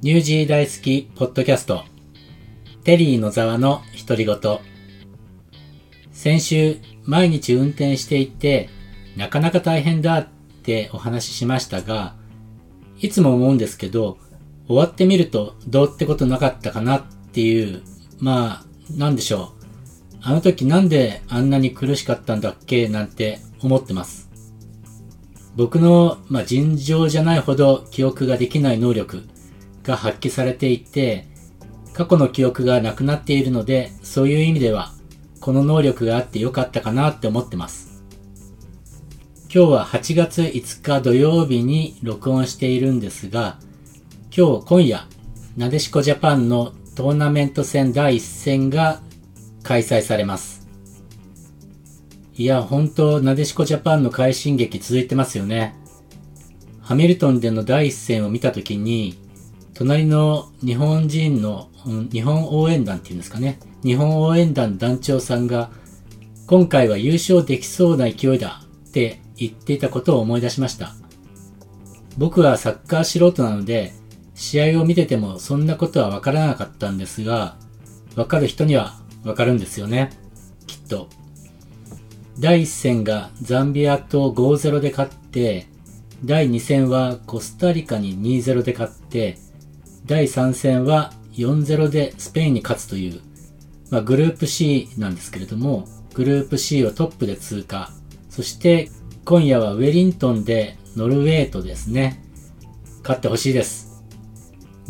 ニュージー大好きポッドキャスト、テリー野沢の独り言。先週、毎日運転していて、なかなか大変だってお話ししましたが、いつも思うんですけど、終わってみるとどうってことなかったかなっていう、まあ、なんでしょう。あの時なんであんなに苦しかったんだっけなんて思ってます。僕の、まあ、尋常じゃないほど記憶ができない能力、が発揮されていて、過去の記憶がなくなっているので、そういう意味では、この能力があってよかったかなって思ってます。今日は8月5日土曜日に録音しているんですが、今日今夜、なでしこジャパンのトーナメント戦第1戦が開催されます。いや、本当なでしこジャパンの快進撃続いてますよね。ハミルトンでの第一戦を見たときに、隣の日本人の、日本応援団っていうんですかね。日本応援団団長さんが、今回は優勝できそうな勢いだって言っていたことを思い出しました。僕はサッカー素人なので、試合を見ててもそんなことはわからなかったんですが、わかる人にはわかるんですよね。きっと。第1戦がザンビアと5-0で勝って、第2戦はコスタリカに2-0で勝って、第3戦は4-0でスペインに勝つという、まあ、グループ C なんですけれども、グループ C をトップで通過。そして今夜はウェリントンでノルウェーとですね、勝ってほしいです。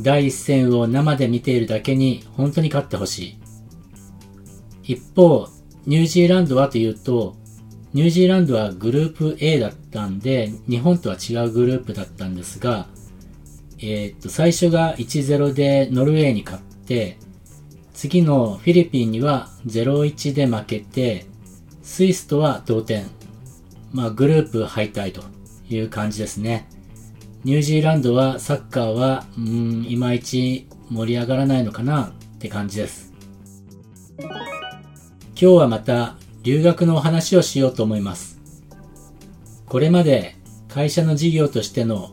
第一戦を生で見ているだけに本当に勝ってほしい。一方、ニュージーランドはというと、ニュージーランドはグループ A だったんで、日本とは違うグループだったんですが、えー、っと、最初が1-0でノルウェーに勝って、次のフィリピンには0-1で負けて、スイスとは同点。まあ、グループ敗退という感じですね。ニュージーランドはサッカーは、うん、いまいち盛り上がらないのかなって感じです。今日はまた留学のお話をしようと思います。これまで会社の事業としての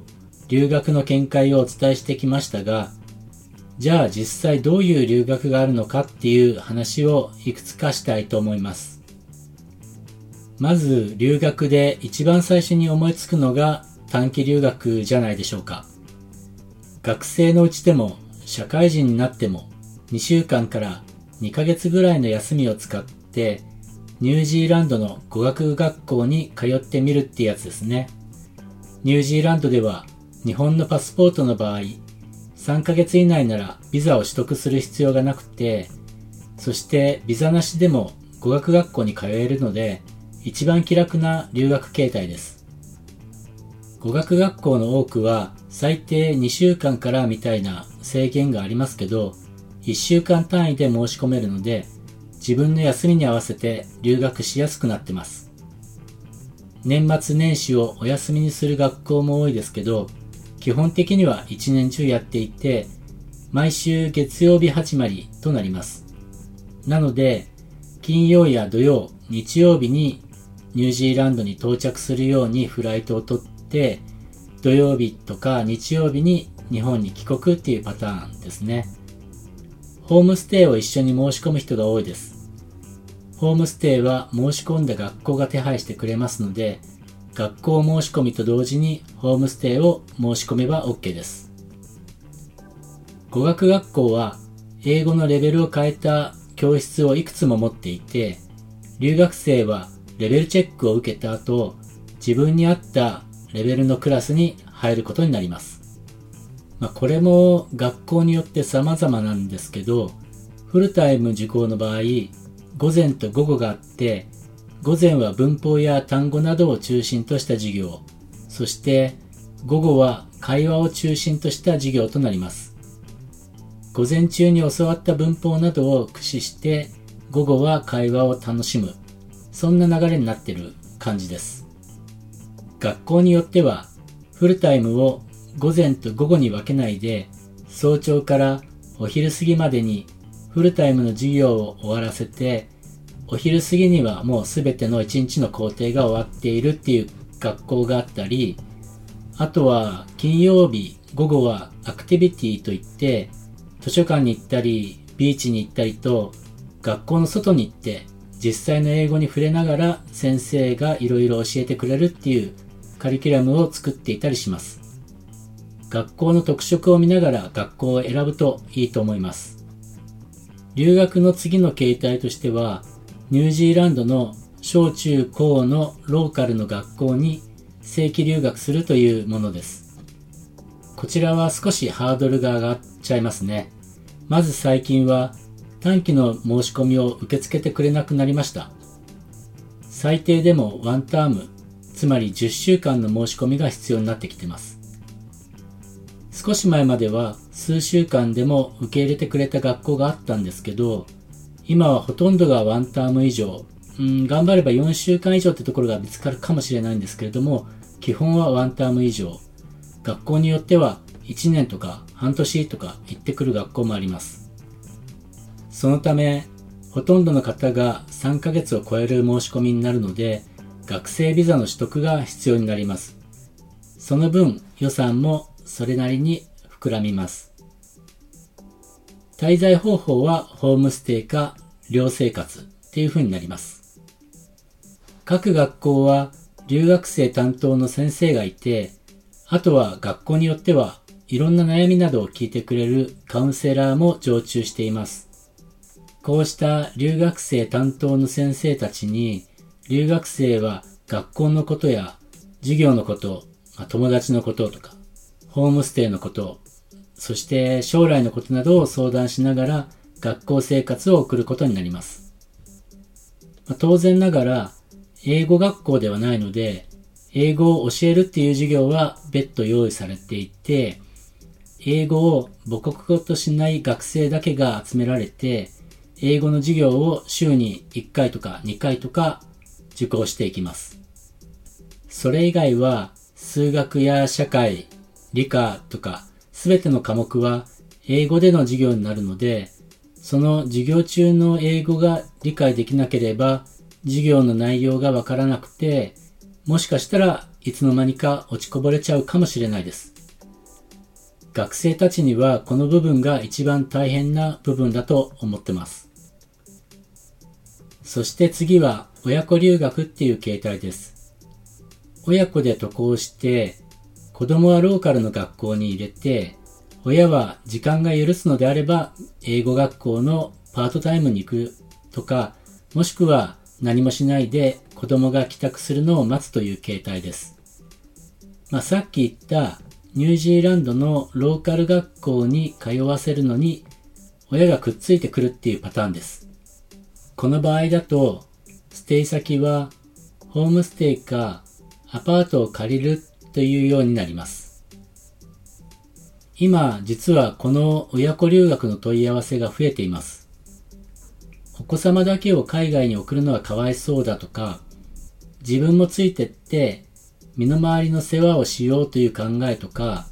留学の見解をお伝えしてきましたが、じゃあ実際どういう留学があるのかっていう話をいくつかしたいと思います。まず留学で一番最初に思いつくのが短期留学じゃないでしょうか。学生のうちでも社会人になっても2週間から2ヶ月ぐらいの休みを使ってニュージーランドの語学学校に通ってみるってやつですね。ニュージーランドでは日本のパスポートの場合、3ヶ月以内ならビザを取得する必要がなくて、そしてビザなしでも語学学校に通えるので、一番気楽な留学形態です。語学学校の多くは最低2週間からみたいな制限がありますけど、1週間単位で申し込めるので、自分の休みに合わせて留学しやすくなってます。年末年始をお休みにする学校も多いですけど、基本的には一年中やっていて、毎週月曜日始まりとなります。なので、金曜や土曜、日曜日にニュージーランドに到着するようにフライトを取って、土曜日とか日曜日に日本に帰国っていうパターンですね。ホームステイを一緒に申し込む人が多いです。ホームステイは申し込んだ学校が手配してくれますので、学校申し込みと同時にホームステイを申し込めば OK です。語学学校は英語のレベルを変えた教室をいくつも持っていて、留学生はレベルチェックを受けた後、自分に合ったレベルのクラスに入ることになります。まあ、これも学校によって様々なんですけど、フルタイム受講の場合、午前と午後があって、午前は文法や単語などを中心とした授業、そして午後は会話を中心とした授業となります。午前中に教わった文法などを駆使して午後は会話を楽しむ。そんな流れになっている感じです。学校によってはフルタイムを午前と午後に分けないで早朝からお昼過ぎまでにフルタイムの授業を終わらせてお昼過ぎにはもうすべての一日の工程が終わっているっていう学校があったり、あとは金曜日、午後はアクティビティといって図書館に行ったりビーチに行ったりと学校の外に行って実際の英語に触れながら先生がいろいろ教えてくれるっていうカリキュラムを作っていたりします。学校の特色を見ながら学校を選ぶといいと思います。留学の次の形態としては、ニュージーランドの小中高のローカルの学校に正規留学するというものです。こちらは少しハードルが上がっちゃいますね。まず最近は短期の申し込みを受け付けてくれなくなりました。最低でもワンターム、つまり10週間の申し込みが必要になってきてます。少し前までは数週間でも受け入れてくれた学校があったんですけど、今はほとんどがワンターム以上、うん、頑張れば4週間以上ってところが見つかるかもしれないんですけれども、基本はワンターム以上。学校によっては1年とか半年とか行ってくる学校もあります。そのため、ほとんどの方が3ヶ月を超える申し込みになるので、学生ビザの取得が必要になります。その分予算もそれなりに膨らみます。滞在方法はホームステイか寮生活っていう風になります。各学校は留学生担当の先生がいて、あとは学校によってはいろんな悩みなどを聞いてくれるカウンセラーも常駐しています。こうした留学生担当の先生たちに、留学生は学校のことや授業のこと、友達のこととか、ホームステイのこと、そして将来のことなどを相談しながら学校生活を送ることになります。まあ、当然ながら、英語学校ではないので、英語を教えるっていう授業は別途用意されていて、英語を母国語としない学生だけが集められて、英語の授業を週に1回とか2回とか受講していきます。それ以外は数学や社会、理科とか、すべての科目は英語での授業になるので、その授業中の英語が理解できなければ、授業の内容がわからなくて、もしかしたらいつの間にか落ちこぼれちゃうかもしれないです。学生たちにはこの部分が一番大変な部分だと思ってます。そして次は親子留学っていう形態です。親子で渡航して子供はローカルの学校に入れて、親は時間が許すのであれば、英語学校のパートタイムに行くとか、もしくは何もしないで子供が帰宅するのを待つという形態です。まあ、さっき言ったニュージーランドのローカル学校に通わせるのに親がくっついてくるっていうパターンです。この場合だと、ステイ先はホームステイかアパートを借りるというようになります。今、実はこの親子留学の問い合わせが増えています。お子様だけを海外に送るのはかわいそうだとか、自分もついてって身の回りの世話をしようという考えとか、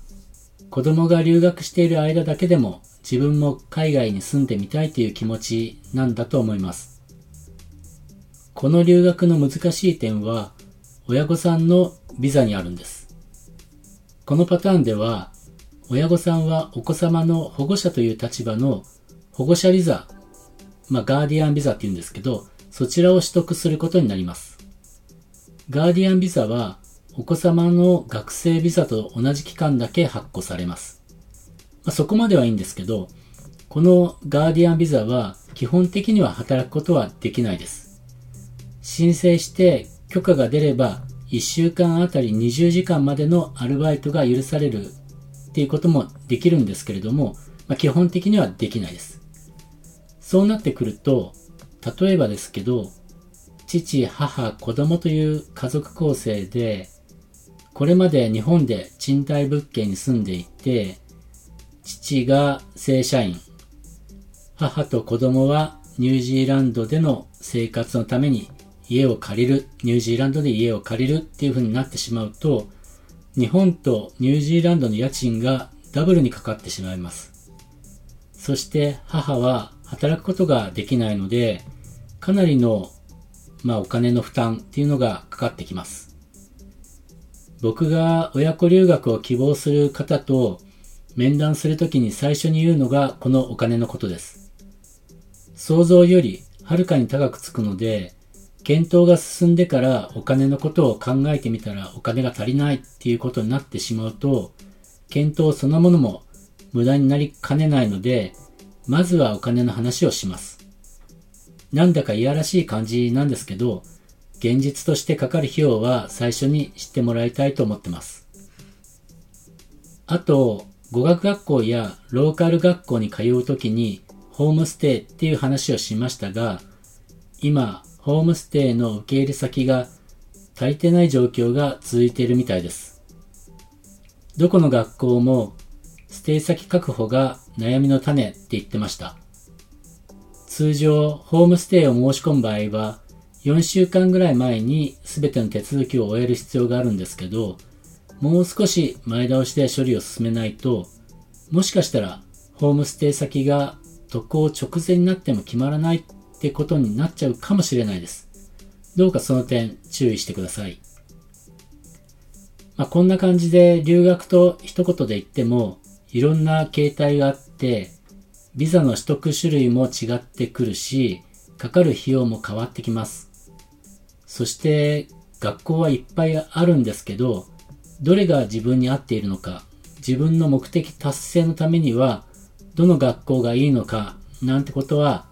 子供が留学している間だけでも自分も海外に住んでみたいという気持ちなんだと思います。この留学の難しい点は、親御さんのビザにあるんです。このパターンでは、親御さんはお子様の保護者という立場の保護者ビザ、まあ、ガーディアンビザって言うんですけど、そちらを取得することになります。ガーディアンビザは、お子様の学生ビザと同じ期間だけ発行されます。まあ、そこまではいいんですけど、このガーディアンビザは基本的には働くことはできないです。申請して許可が出れば1週間あたり20時間までのアルバイトが許されるっていうこともできるんですけれども、まあ、基本的にはできないです。そうなってくると、例えばですけど、父、母、子供という家族構成で、これまで日本で賃貸物件に住んでいて、父が正社員、母と子供はニュージーランドでの生活のために家を借りる、ニュージーランドで家を借りるっていう風になってしまうと、日本とニュージーランドの家賃がダブルにかかってしまいます。そして母は働くことができないので、かなりの、まあ、お金の負担っていうのがかかってきます。僕が親子留学を希望する方と面談するときに最初に言うのがこのお金のことです。想像よりはるかに高くつくので、検討が進んでからお金のことを考えてみたらお金が足りないっていうことになってしまうと、検討そのものも無駄になりかねないので、まずはお金の話をします。なんだかいやらしい感じなんですけど、現実としてかかる費用は最初に知ってもらいたいと思ってます。あと、語学学校やローカル学校に通うときにホームステイっていう話をしましたが、今、ホームステイの受け入れ先が足りてない状況が続いているみたいです。どこの学校もステイ先確保が悩みの種って言ってました。通常、ホームステイを申し込む場合は、4週間ぐらい前に全ての手続きを終える必要があるんですけど、もう少し前倒しで処理を進めないと、もしかしたらホームステイ先が渡航直前になっても決まらないってことになっちゃうかもしれないです。どうかその点注意してください。まあ、こんな感じで留学と一言で言ってもいろんな形態があって、ビザの取得種類も違ってくるし、かかる費用も変わってきます。そして学校はいっぱいあるんですけど、どれが自分に合っているのか、自分の目的達成のためには、どの学校がいいのか、なんてことは、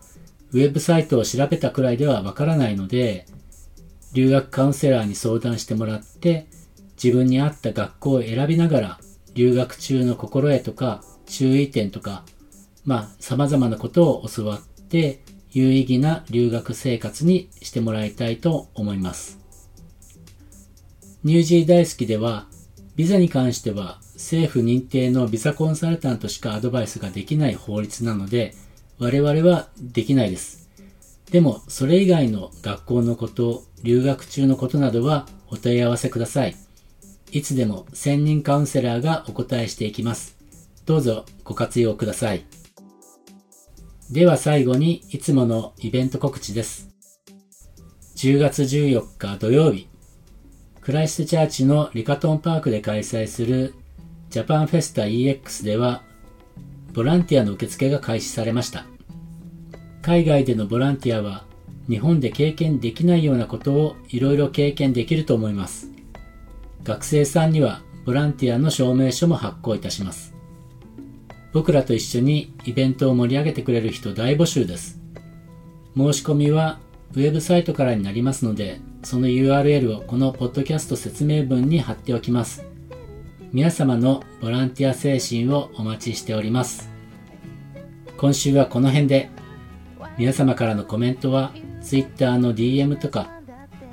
ウェブサイトを調べたくらいではわからないので、留学カウンセラーに相談してもらって、自分に合った学校を選びながら、留学中の心得とか、注意点とか、まあ、様々なことを教わって、有意義な留学生活にしてもらいたいと思います。ニュージー大好きでは、ビザに関しては政府認定のビザコンサルタントしかアドバイスができない法律なので、我々はできないです。でも、それ以外の学校のこと、留学中のことなどはお問い合わせください。いつでも専任カウンセラーがお答えしていきます。どうぞご活用ください。では最後にいつものイベント告知です。10月14日土曜日、クライストチャーチのリカトンパークで開催するジャパンフェスタ EX では、ボランティアの受付が開始されました。海外でのボランティアは、日本で経験できないようなことをいろいろ経験できると思います。学生さんにはボランティアの証明書も発行いたします。僕らと一緒にイベントを盛り上げてくれる人大募集です。申し込みはウェブサイトからになりますので、その URL をこのポッドキャスト説明文に貼っておきます。皆様のボランティア精神をお待ちしております。今週はこの辺で、皆様からのコメントは Twitter の DM とか、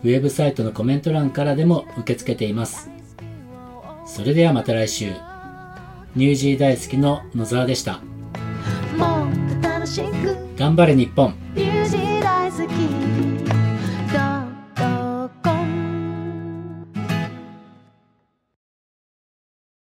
ウェブサイトのコメント欄からでも受け付けています。それではまた来週。ニュージー大好きの野沢でした。頑張れ日本